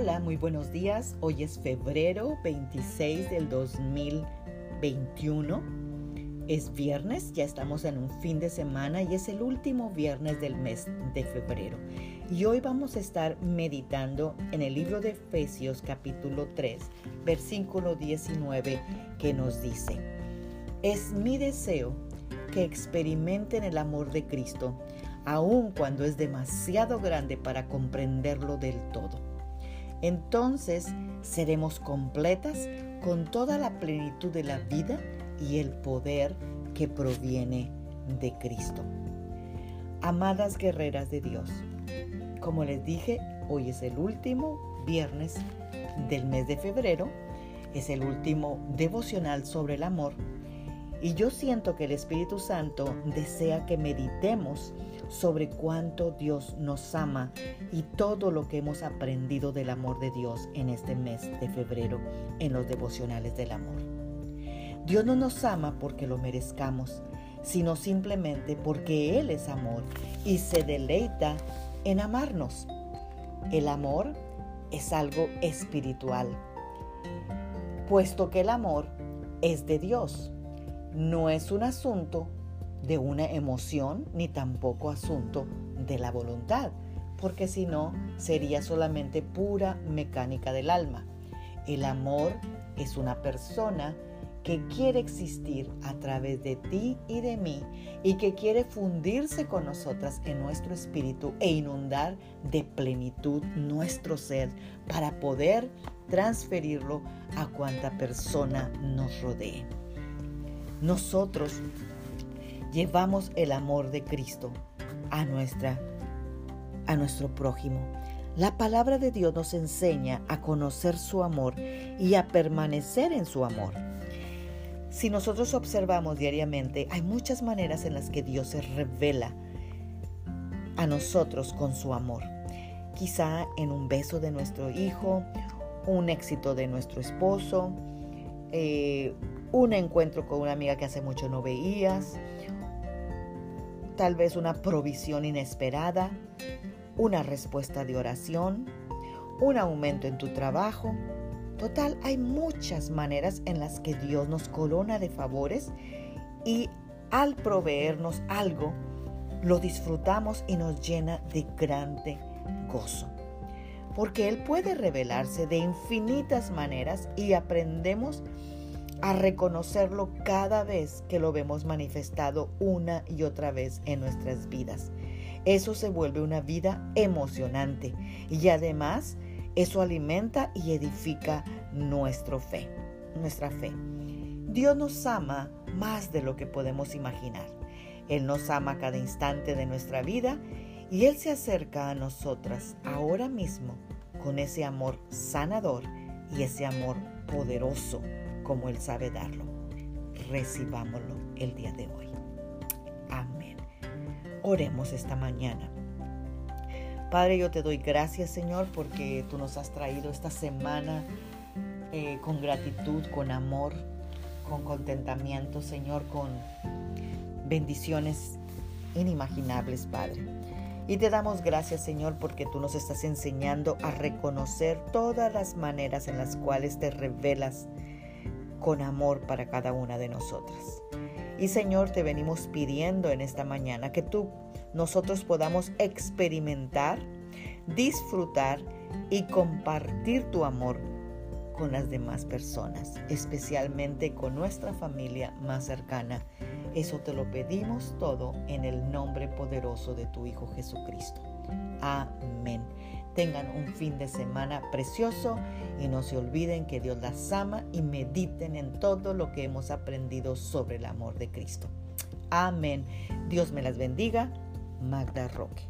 Hola, muy buenos días. Hoy es febrero 26 del 2021. Es viernes, ya estamos en un fin de semana y es el último viernes del mes de febrero. Y hoy vamos a estar meditando en el libro de Efesios capítulo 3, versículo 19, que nos dice, es mi deseo que experimenten el amor de Cristo, aun cuando es demasiado grande para comprenderlo del todo entonces seremos completas con toda la plenitud de la vida y el poder que proviene de Cristo. Amadas guerreras de Dios, como les dije, hoy es el último viernes del mes de febrero, es el último devocional sobre el amor y yo siento que el Espíritu Santo desea que meditemos sobre cuánto Dios nos ama y todo lo que hemos aprendido del amor de Dios en este mes de febrero en los devocionales del amor. Dios no nos ama porque lo merezcamos, sino simplemente porque Él es amor y se deleita en amarnos. El amor es algo espiritual, puesto que el amor es de Dios no es un asunto de una emoción ni tampoco asunto de la voluntad, porque si no sería solamente pura mecánica del alma. El amor es una persona que quiere existir a través de ti y de mí y que quiere fundirse con nosotras en nuestro espíritu e inundar de plenitud nuestro ser para poder transferirlo a cuanta persona nos rodee nosotros llevamos el amor de Cristo a nuestra a nuestro prójimo. La palabra de Dios nos enseña a conocer su amor y a permanecer en su amor. Si nosotros observamos diariamente, hay muchas maneras en las que Dios se revela a nosotros con su amor. Quizá en un beso de nuestro hijo, un éxito de nuestro esposo, eh, un encuentro con una amiga que hace mucho no veías, tal vez una provisión inesperada, una respuesta de oración, un aumento en tu trabajo. Total, hay muchas maneras en las que Dios nos corona de favores y al proveernos algo, lo disfrutamos y nos llena de grande gozo. Porque Él puede revelarse de infinitas maneras y aprendemos a reconocerlo cada vez que lo vemos manifestado una y otra vez en nuestras vidas. Eso se vuelve una vida emocionante y además eso alimenta y edifica nuestra fe, nuestra fe. Dios nos ama más de lo que podemos imaginar. Él nos ama cada instante de nuestra vida y Él se acerca a nosotras ahora mismo con ese amor sanador y ese amor poderoso como Él sabe darlo. Recibámoslo el día de hoy. Amén. Oremos esta mañana. Padre, yo te doy gracias, Señor, porque tú nos has traído esta semana eh, con gratitud, con amor, con contentamiento, Señor, con bendiciones inimaginables, Padre. Y te damos gracias, Señor, porque tú nos estás enseñando a reconocer todas las maneras en las cuales te revelas con amor para cada una de nosotras. Y Señor, te venimos pidiendo en esta mañana que tú, nosotros podamos experimentar, disfrutar y compartir tu amor con las demás personas, especialmente con nuestra familia más cercana. Eso te lo pedimos todo en el nombre poderoso de tu Hijo Jesucristo. Amén. Tengan un fin de semana precioso y no se olviden que Dios las ama y mediten en todo lo que hemos aprendido sobre el amor de Cristo. Amén. Dios me las bendiga. Magda Roque.